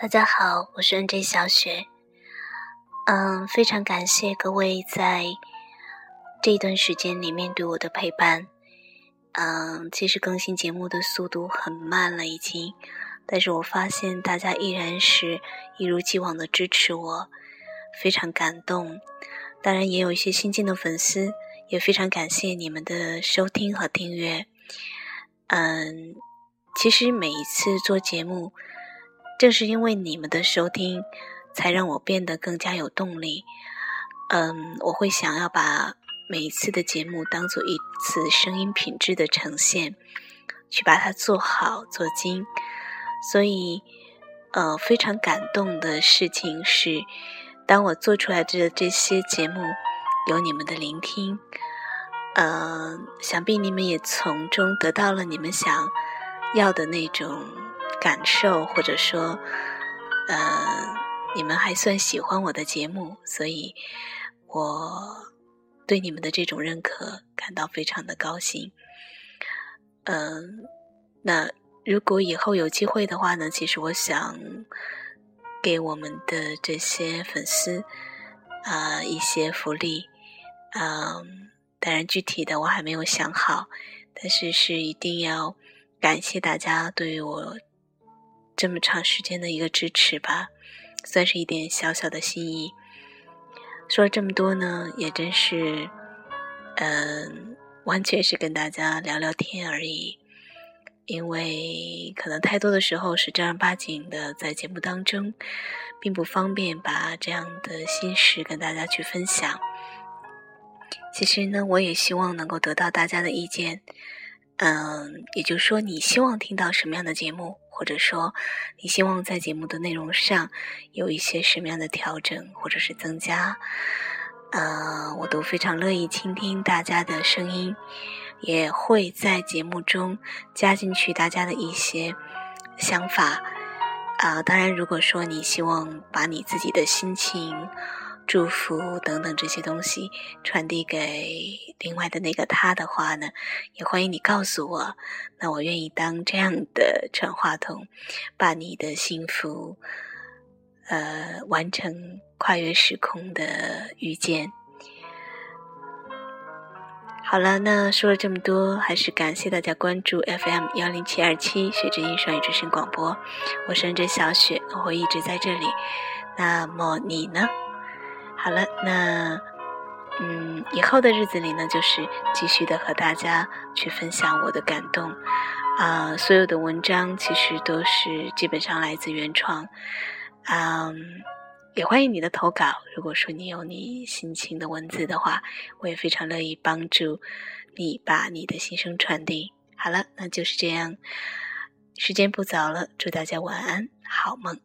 大家好，我是 NJ 小雪。嗯，非常感谢各位在这一段时间里面对我的陪伴。嗯，其实更新节目的速度很慢了已经，但是我发现大家依然是一如既往的支持我，非常感动。当然，也有一些新进的粉丝，也非常感谢你们的收听和订阅。嗯，其实每一次做节目，正是因为你们的收听，才让我变得更加有动力。嗯，我会想要把。每一次的节目当做一次声音品质的呈现，去把它做好做精。所以，呃，非常感动的事情是，当我做出来的这些节目有你们的聆听，呃，想必你们也从中得到了你们想要的那种感受，或者说，呃，你们还算喜欢我的节目，所以我。对你们的这种认可感到非常的高兴。嗯，那如果以后有机会的话呢，其实我想给我们的这些粉丝啊一些福利。嗯，当然具体的我还没有想好，但是是一定要感谢大家对于我这么长时间的一个支持吧，算是一点小小的心意。说了这么多呢，也真是，嗯，完全是跟大家聊聊天而已。因为可能太多的时候是正儿八经的在节目当中，并不方便把这样的心事跟大家去分享。其实呢，我也希望能够得到大家的意见。嗯，也就是说，你希望听到什么样的节目？或者说，你希望在节目的内容上有一些什么样的调整，或者是增加，呃，我都非常乐意倾听大家的声音，也会在节目中加进去大家的一些想法。啊，当然，如果说你希望把你自己的心情。祝福等等这些东西传递给另外的那个他的话呢，也欢迎你告诉我。那我愿意当这样的传话筒，把你的幸福，呃，完成跨越时空的遇见。好了，那说了这么多，还是感谢大家关注 FM 幺零七二七雪之音双语之声广播。我是着小雪，我会一直在这里。那么你呢？好了，那嗯，以后的日子里呢，就是继续的和大家去分享我的感动啊。所有的文章其实都是基本上来自原创，嗯，也欢迎你的投稿。如果说你有你心情的文字的话，我也非常乐意帮助你把你的心声传递。好了，那就是这样，时间不早了，祝大家晚安，好梦。